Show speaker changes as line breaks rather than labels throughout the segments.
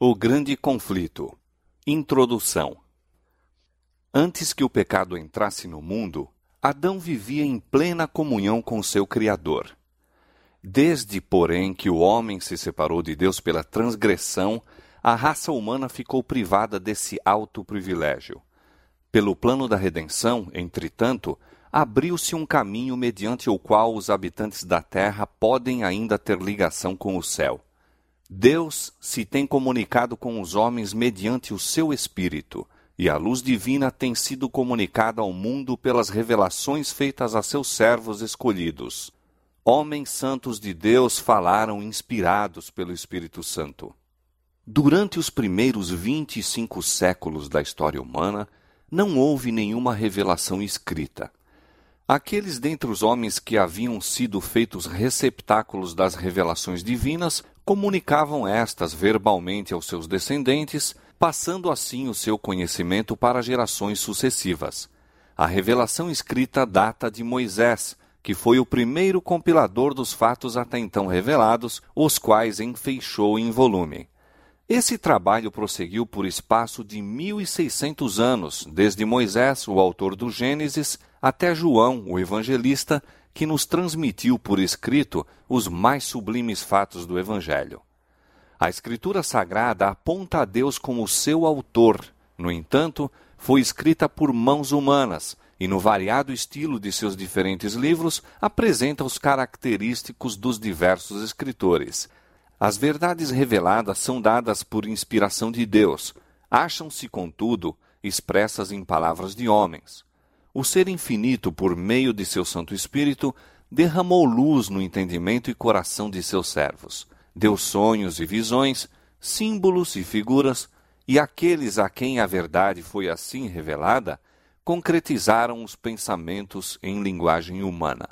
O Grande Conflito Introdução Antes que o pecado entrasse no mundo, Adão vivia em plena comunhão com seu Criador. Desde, porém, que o homem se separou de Deus pela transgressão, a raça humana ficou privada desse alto privilégio. Pelo plano da redenção, entretanto, abriu-se um caminho mediante o qual os habitantes da terra podem ainda ter ligação com o céu. Deus se tem comunicado com os homens mediante o seu Espírito, e a luz divina tem sido comunicada ao mundo pelas revelações feitas a seus servos escolhidos. Homens santos de Deus falaram inspirados pelo Espírito Santo. Durante os primeiros vinte e cinco séculos da história humana, não houve nenhuma revelação escrita. Aqueles dentre os homens que haviam sido feitos receptáculos das revelações divinas comunicavam estas verbalmente aos seus descendentes, passando assim o seu conhecimento para gerações sucessivas. A revelação escrita data de Moisés, que foi o primeiro compilador dos fatos até então revelados, os quais enfeixou em volume. Esse trabalho prosseguiu por espaço de 1600 anos, desde Moisés, o autor do Gênesis, até João, o evangelista, que nos transmitiu por escrito os mais sublimes fatos do Evangelho. A Escritura Sagrada aponta a Deus como seu autor, no entanto, foi escrita por mãos humanas e, no variado estilo de seus diferentes livros, apresenta os característicos dos diversos escritores. As verdades reveladas são dadas por inspiração de Deus, acham-se, contudo, expressas em palavras de homens o Ser Infinito, por meio de seu Santo Espírito, derramou luz no entendimento e coração de seus servos. Deu sonhos e visões, símbolos e figuras, e aqueles a quem a verdade foi assim revelada, concretizaram os pensamentos em linguagem humana.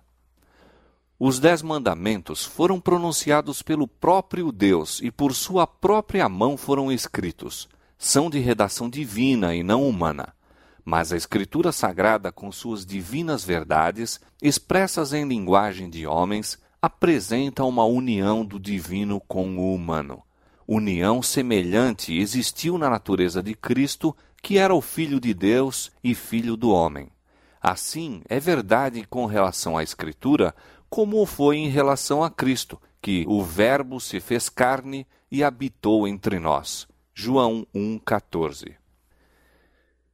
Os Dez Mandamentos foram pronunciados pelo próprio Deus e por sua própria mão foram escritos. São de redação divina e não humana mas a Escritura Sagrada, com suas divinas verdades, expressas em linguagem de homens, apresenta uma união do divino com o humano. União semelhante existiu na natureza de Cristo, que era o Filho de Deus e Filho do homem. Assim, é verdade com relação à Escritura, como foi em relação a Cristo, que o Verbo se fez carne e habitou entre nós. João 1,14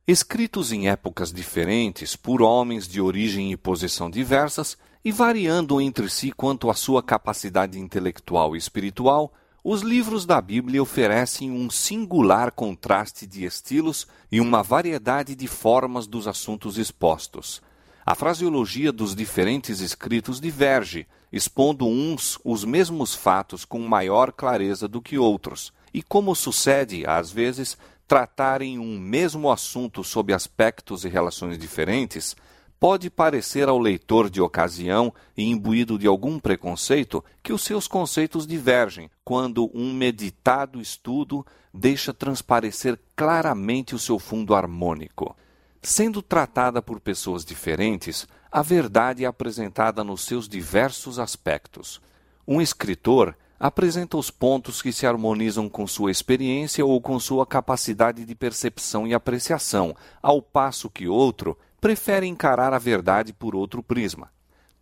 escritos em épocas diferentes por homens de origem e posição diversas e variando entre si quanto à sua capacidade intelectual e espiritual, os livros da Bíblia oferecem um singular contraste de estilos e uma variedade de formas dos assuntos expostos. A fraseologia dos diferentes escritos diverge, expondo uns os mesmos fatos com maior clareza do que outros, e como sucede, às vezes, tratarem um mesmo assunto sob aspectos e relações diferentes, pode parecer ao leitor de ocasião e imbuído de algum preconceito que os seus conceitos divergem, quando um meditado estudo deixa transparecer claramente o seu fundo harmônico. Sendo tratada por pessoas diferentes, a verdade é apresentada nos seus diversos aspectos. Um escritor apresenta os pontos que se harmonizam com sua experiência ou com sua capacidade de percepção e apreciação, ao passo que outro prefere encarar a verdade por outro prisma.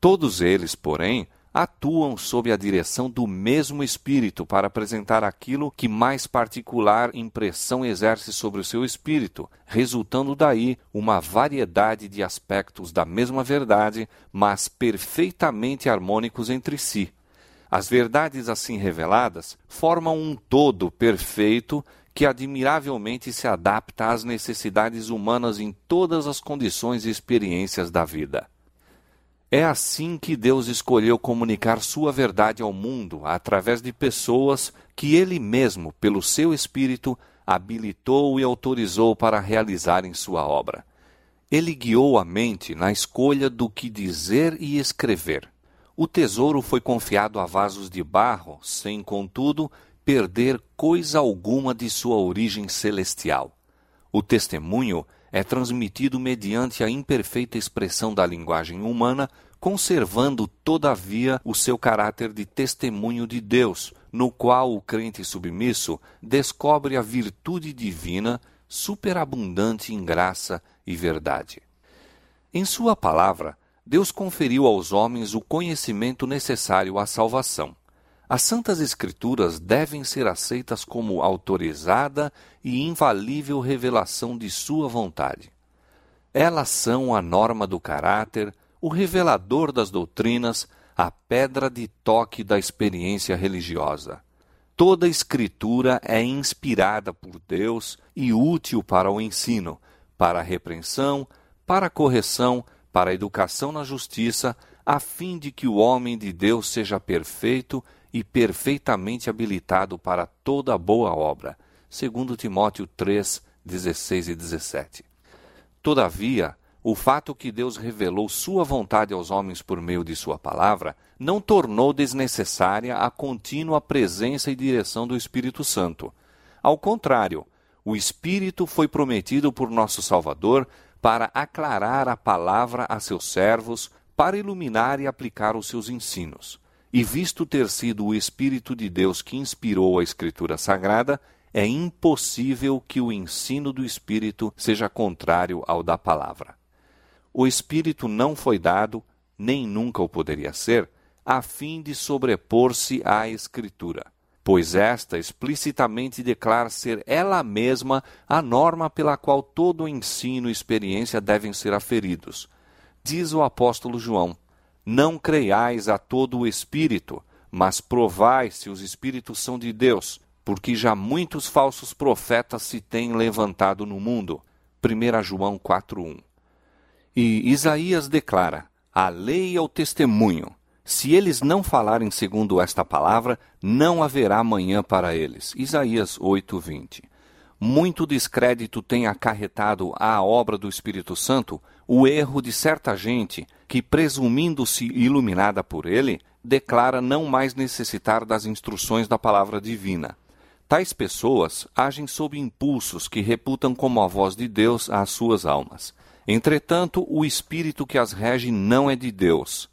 Todos eles, porém, atuam sob a direção do mesmo espírito para apresentar aquilo que mais particular impressão exerce sobre o seu espírito, resultando daí uma variedade de aspectos da mesma verdade, mas perfeitamente harmônicos entre si. As verdades assim reveladas formam um todo perfeito que admiravelmente se adapta às necessidades humanas em todas as condições e experiências da vida. É assim que Deus escolheu comunicar sua verdade ao mundo através de pessoas que Ele mesmo, pelo seu Espírito, habilitou e autorizou para realizarem sua obra. Ele guiou a mente na escolha do que dizer e escrever. O tesouro foi confiado a vasos de barro, sem, contudo, perder coisa alguma de sua origem celestial. O testemunho é transmitido mediante a imperfeita expressão da linguagem humana, conservando, todavia, o seu caráter de testemunho de Deus, no qual o crente submisso descobre a virtude divina superabundante em graça e verdade. Em Sua palavra, Deus conferiu aos homens o conhecimento necessário à salvação. As Santas Escrituras devem ser aceitas como autorizada e infalível revelação de Sua vontade. Elas são a norma do caráter, o revelador das doutrinas, a pedra de toque da experiência religiosa. Toda escritura é inspirada por Deus e útil para o ensino, para a repreensão, para a correção, para a educação na justiça, a fim de que o homem de Deus seja perfeito e perfeitamente habilitado para toda boa obra. Segundo Timóteo 3, 16 e 17. Todavia, o fato que Deus revelou sua vontade aos homens por meio de sua palavra não tornou desnecessária a contínua presença e direção do Espírito Santo. Ao contrário, o Espírito foi prometido por nosso Salvador para aclarar a palavra a seus servos, para iluminar e aplicar os seus ensinos. E visto ter sido o Espírito de Deus que inspirou a Escritura Sagrada, é impossível que o ensino do Espírito seja contrário ao da palavra. O Espírito não foi dado, nem nunca o poderia ser, a fim de sobrepor-se à Escritura, pois esta explicitamente declara ser ela mesma a norma pela qual todo ensino e experiência devem ser aferidos. Diz o apóstolo João: Não creiais a todo o Espírito, mas provai se os Espíritos são de Deus, porque já muitos falsos profetas se têm levantado no mundo. 1 João 4:1. E Isaías declara: A lei é o testemunho. Se eles não falarem segundo esta palavra, não haverá manhã para eles. Isaías 8:20. Muito descrédito tem acarretado à obra do Espírito Santo o erro de certa gente que, presumindo-se iluminada por ele, declara não mais necessitar das instruções da palavra divina. Tais pessoas agem sob impulsos que reputam como a voz de Deus às suas almas. Entretanto, o espírito que as rege não é de Deus.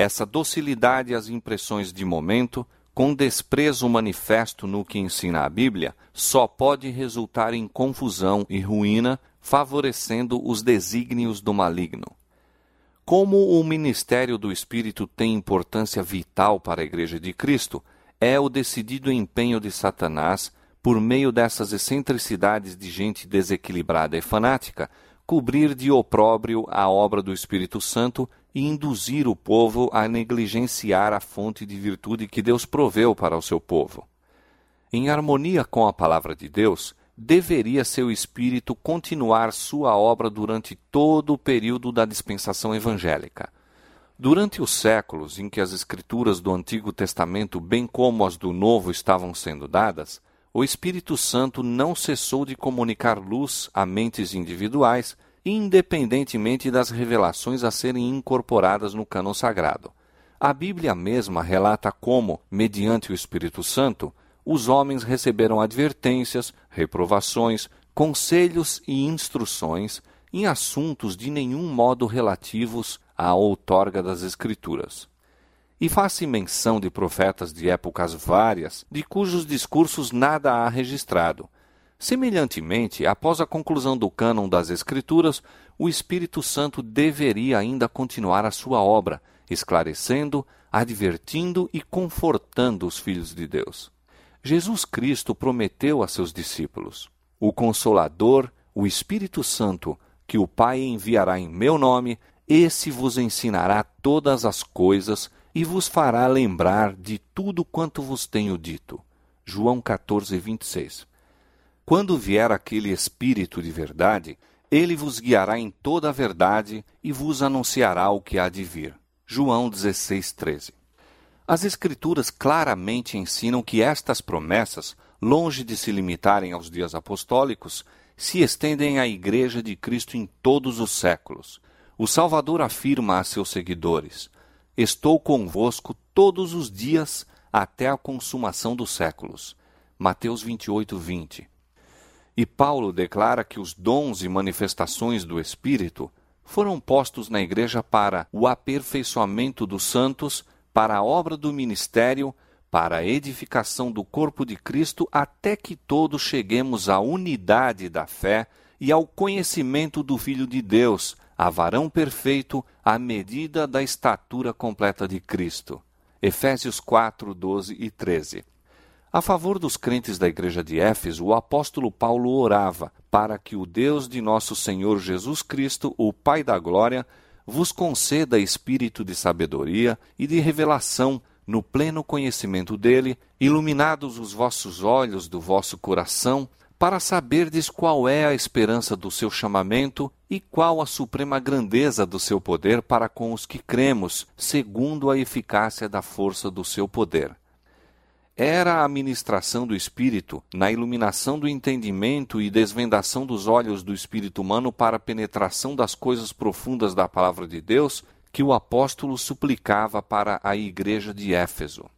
Essa docilidade às impressões de momento, com desprezo manifesto no que ensina a Bíblia, só pode resultar em confusão e ruína, favorecendo os desígnios do maligno. Como o ministério do Espírito tem importância vital para a Igreja de Cristo, é o decidido empenho de Satanás, por meio dessas excentricidades de gente desequilibrada e fanática, cobrir de opróbrio a obra do Espírito Santo e induzir o povo a negligenciar a fonte de virtude que Deus proveu para o seu povo. Em harmonia com a palavra de Deus, deveria seu Espírito continuar sua obra durante todo o período da dispensação evangélica. Durante os séculos em que as Escrituras do Antigo Testamento, bem como as do Novo, estavam sendo dadas, o Espírito Santo não cessou de comunicar luz a mentes individuais, independentemente das revelações a serem incorporadas no cano sagrado. A Bíblia mesma relata como, mediante o Espírito Santo, os homens receberam advertências, reprovações, conselhos e instruções em assuntos de nenhum modo relativos à outorga das Escrituras. E faz-se menção de profetas de épocas várias, de cujos discursos nada há registrado. Semelhantemente, após a conclusão do cânon das Escrituras, o Espírito Santo deveria ainda continuar a sua obra, esclarecendo, advertindo e confortando os filhos de Deus. Jesus Cristo prometeu a seus discípulos: O Consolador, o Espírito Santo, que o Pai enviará em meu nome, esse vos ensinará todas as coisas e vos fará lembrar de tudo quanto vos tenho dito. João 14, 26. Quando vier aquele Espírito de verdade, ele vos guiará em toda a verdade e vos anunciará o que há de vir. João 16, 13. As Escrituras claramente ensinam que estas promessas, longe de se limitarem aos dias apostólicos, se estendem à Igreja de Cristo em todos os séculos. O Salvador afirma a seus seguidores: Estou convosco todos os dias até a consumação dos séculos. Mateus 28, 20. E Paulo declara que os dons e manifestações do Espírito foram postos na igreja para o aperfeiçoamento dos santos, para a obra do ministério, para a edificação do corpo de Cristo, até que todos cheguemos à unidade da fé e ao conhecimento do Filho de Deus, a varão perfeito, à medida da estatura completa de Cristo. Efésios 4, 12 e 13. A favor dos crentes da igreja de Éfeso, o apóstolo Paulo orava para que o Deus de nosso Senhor Jesus Cristo, o Pai da Glória, vos conceda espírito de sabedoria e de revelação no pleno conhecimento dele, iluminados os vossos olhos do vosso coração, para saberdes qual é a esperança do seu chamamento e qual a suprema grandeza do seu poder para com os que cremos, segundo a eficácia da força do seu poder era a ministração do Espírito, na iluminação do entendimento e desvendação dos olhos do espírito humano para a penetração das coisas profundas da palavra de Deus, que o apóstolo suplicava para a igreja de Éfeso.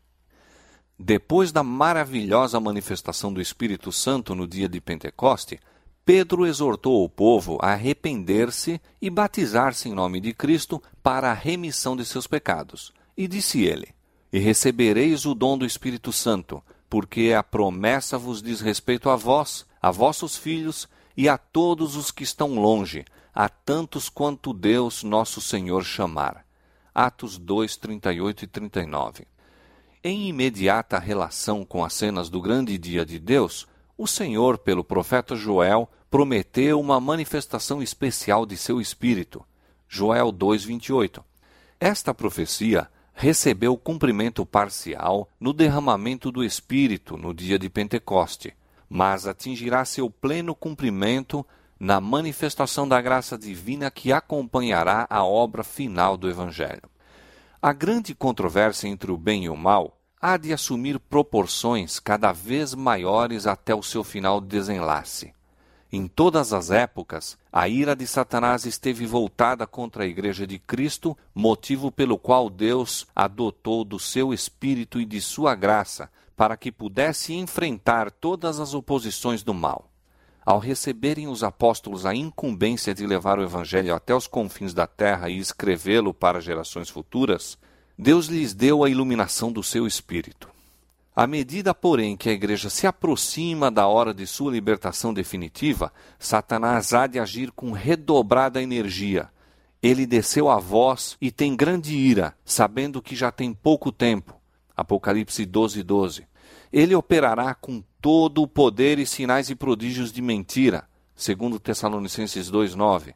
Depois da maravilhosa manifestação do Espírito Santo no dia de Pentecoste, Pedro exortou o povo a arrepender-se e batizar-se em nome de Cristo para a remissão de seus pecados. E disse ele: e recebereis o dom do Espírito Santo, porque a promessa vos diz respeito a vós, a vossos filhos e a todos os que estão longe, a tantos quanto Deus nosso Senhor chamar. Atos 2, 38 e 39. Em imediata relação com as cenas do grande dia de Deus, o Senhor, pelo profeta Joel, prometeu uma manifestação especial de seu Espírito. Joel 2:28. Esta profecia recebeu cumprimento parcial no derramamento do Espírito no dia de Pentecoste, mas atingirá seu pleno cumprimento na manifestação da graça divina que acompanhará a obra final do Evangelho. A grande controvérsia entre o bem e o mal há de assumir proporções cada vez maiores até o seu final desenlace. Em todas as épocas, a ira de Satanás esteve voltada contra a Igreja de Cristo, motivo pelo qual Deus adotou do seu Espírito e de sua graça para que pudesse enfrentar todas as oposições do mal. Ao receberem os apóstolos a incumbência de levar o Evangelho até os confins da terra e escrevê-lo para gerações futuras, Deus lhes deu a iluminação do seu Espírito. À medida, porém, que a igreja se aproxima da hora de sua libertação definitiva, Satanás há de agir com redobrada energia. Ele desceu a voz e tem grande ira, sabendo que já tem pouco tempo. Apocalipse 12, 12. Ele operará com todo o poder e sinais e prodígios de mentira, segundo Tessalonicenses 2, 9.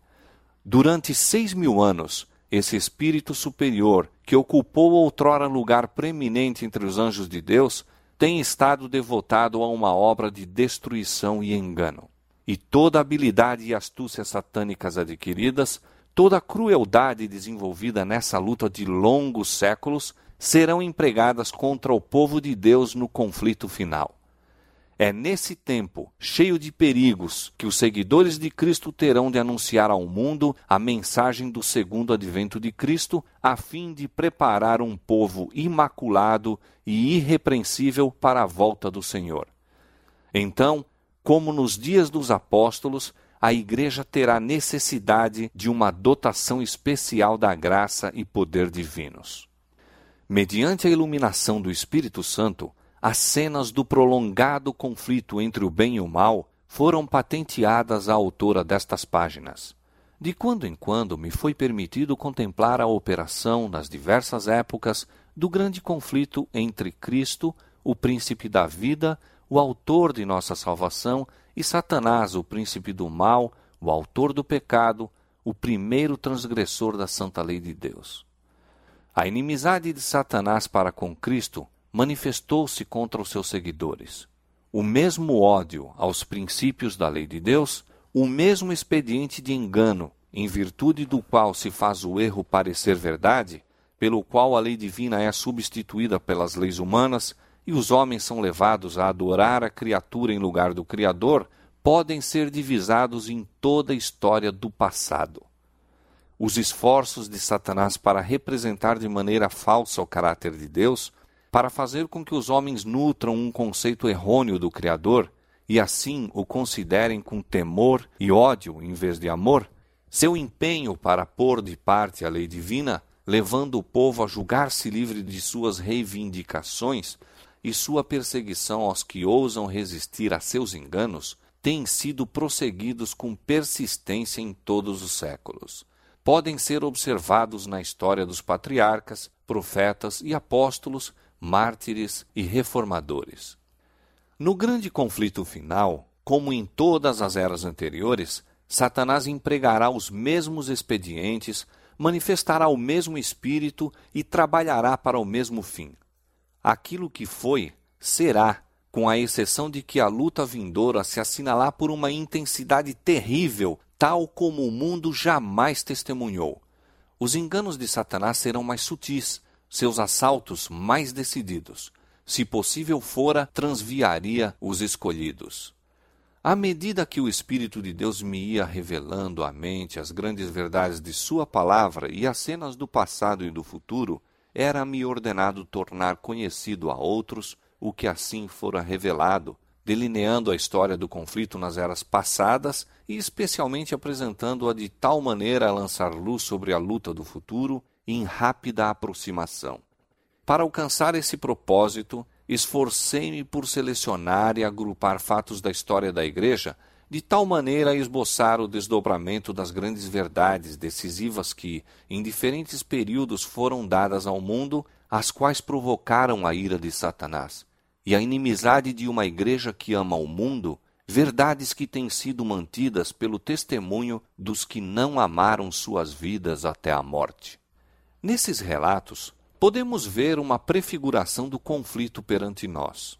Durante seis mil anos, esse espírito superior, que ocupou outrora lugar preeminente entre os anjos de Deus, tem estado devotado a uma obra de destruição e engano. E toda habilidade e astúcia satânicas adquiridas, toda crueldade desenvolvida nessa luta de longos séculos, serão empregadas contra o povo de Deus no conflito final. É nesse tempo, cheio de perigos, que os seguidores de Cristo terão de anunciar ao mundo a mensagem do segundo advento de Cristo, a fim de preparar um povo imaculado e irrepreensível para a volta do Senhor. Então, como nos dias dos apóstolos, a Igreja terá necessidade de uma dotação especial da graça e poder divinos. Mediante a iluminação do Espírito Santo, as cenas do prolongado conflito entre o bem e o mal foram patenteadas à autora destas páginas. De quando em quando me foi permitido contemplar a operação, nas diversas épocas, do grande conflito entre Cristo, o príncipe da vida, o autor de nossa salvação, e Satanás, o príncipe do mal, o autor do pecado, o primeiro transgressor da santa lei de Deus. A inimizade de Satanás para com Cristo manifestou-se contra os seus seguidores. O mesmo ódio aos princípios da lei de Deus, o mesmo expediente de engano, em virtude do qual se faz o erro parecer verdade, pelo qual a lei divina é substituída pelas leis humanas e os homens são levados a adorar a criatura em lugar do Criador, podem ser divisados em toda a história do passado. Os esforços de Satanás para representar de maneira falsa o caráter de Deus para fazer com que os homens nutram um conceito errôneo do Criador e assim o considerem com temor e ódio em vez de amor, Seu empenho para pôr de parte a lei divina, levando o povo a julgar-se livre de suas reivindicações, e sua perseguição aos que ousam resistir a seus enganos, têm sido prosseguidos com persistência em todos os séculos. Podem ser observados na história dos patriarcas, profetas e apóstolos, mártires e reformadores. No grande conflito final, como em todas as eras anteriores, Satanás empregará os mesmos expedientes, manifestará o mesmo espírito e trabalhará para o mesmo fim. Aquilo que foi, será, com a exceção de que a luta vindoura se assinalar por uma intensidade terrível, tal como o mundo jamais testemunhou. Os enganos de Satanás serão mais sutis, seus assaltos mais decididos. Se possível fora, transviaria os escolhidos. À medida que o Espírito de Deus me ia revelando à mente as grandes verdades de Sua palavra e as cenas do passado e do futuro, era-me ordenado tornar conhecido a outros o que assim fora revelado, delineando a história do conflito nas eras passadas e especialmente apresentando-a de tal maneira a lançar luz sobre a luta do futuro em rápida aproximação. Para alcançar esse propósito, esforcei-me por selecionar e agrupar fatos da história da Igreja de tal maneira a esboçar o desdobramento das grandes verdades decisivas que, em diferentes períodos, foram dadas ao mundo, as quais provocaram a ira de Satanás e a inimizade de uma igreja que ama o mundo, verdades que têm sido mantidas pelo testemunho dos que não amaram suas vidas até a morte. Nesses relatos, podemos ver uma prefiguração do conflito perante nós.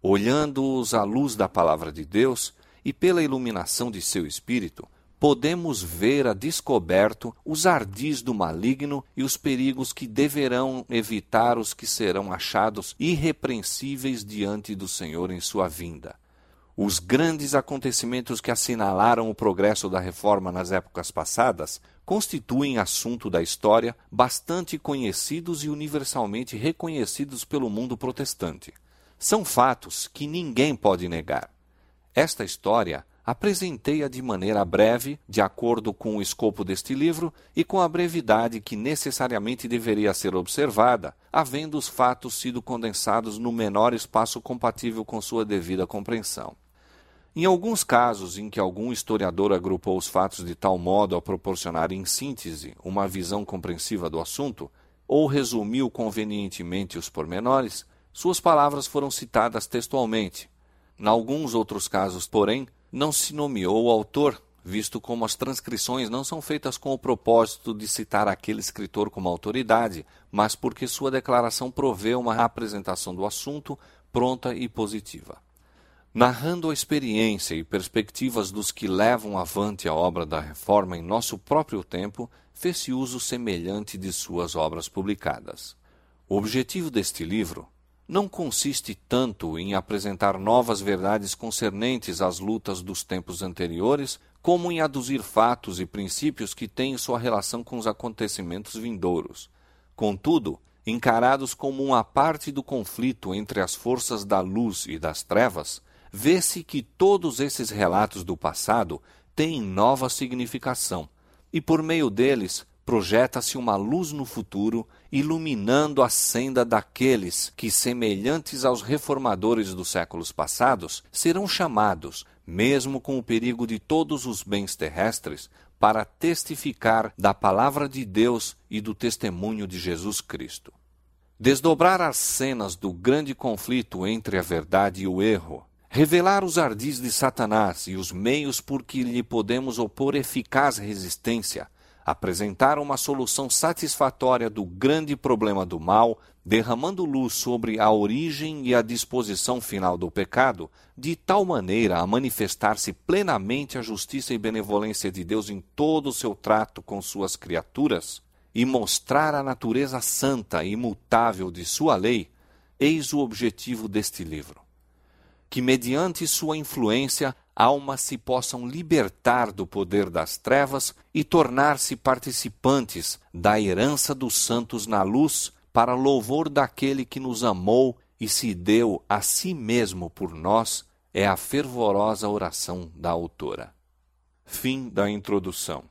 Olhando-os à luz da palavra de Deus e pela iluminação de seu espírito, podemos ver a descoberto os ardis do maligno e os perigos que deverão evitar os que serão achados irrepreensíveis diante do Senhor em sua vinda. Os grandes acontecimentos que assinalaram o progresso da reforma nas épocas passadas constituem assunto da história bastante conhecidos e universalmente reconhecidos pelo mundo protestante. São fatos que ninguém pode negar. Esta história apresentei-a de maneira breve, de acordo com o escopo deste livro e com a brevidade que necessariamente deveria ser observada, havendo os fatos sido condensados no menor espaço compatível com sua devida compreensão. Em alguns casos em que algum historiador agrupou os fatos de tal modo a proporcionar em síntese uma visão compreensiva do assunto, ou resumiu convenientemente os pormenores, suas palavras foram citadas textualmente. Em alguns outros casos, porém, não se nomeou o autor, visto como as transcrições não são feitas com o propósito de citar aquele escritor como autoridade, mas porque sua declaração provê uma apresentação do assunto pronta e positiva. Narrando a experiência e perspectivas dos que levam avante a obra da reforma em nosso próprio tempo, fez-se uso semelhante de suas obras publicadas. O objetivo deste livro não consiste tanto em apresentar novas verdades concernentes às lutas dos tempos anteriores, como em aduzir fatos e princípios que têm sua relação com os acontecimentos vindouros. Contudo, encarados como uma parte do conflito entre as forças da luz e das trevas, vê-se que todos esses relatos do passado têm nova significação, e por meio deles projeta-se uma luz no futuro, iluminando a senda daqueles que, semelhantes aos reformadores dos séculos passados, serão chamados, mesmo com o perigo de todos os bens terrestres, para testificar da palavra de Deus e do testemunho de Jesus Cristo. Desdobrar as cenas do grande conflito entre a verdade e o erro, revelar os ardis de Satanás e os meios por que lhe podemos opor eficaz resistência, apresentar uma solução satisfatória do grande problema do mal, derramando luz sobre a origem e a disposição final do pecado, de tal maneira a manifestar-se plenamente a justiça e benevolência de Deus em todo o seu trato com suas criaturas, e mostrar a natureza santa e imutável de sua lei, eis o objetivo deste livro. Que, mediante sua influência, almas se possam libertar do poder das trevas e tornar-se participantes da herança dos santos na luz, para louvor daquele que nos amou e se deu a si mesmo por nós, é a fervorosa oração da autora. Fim da introdução.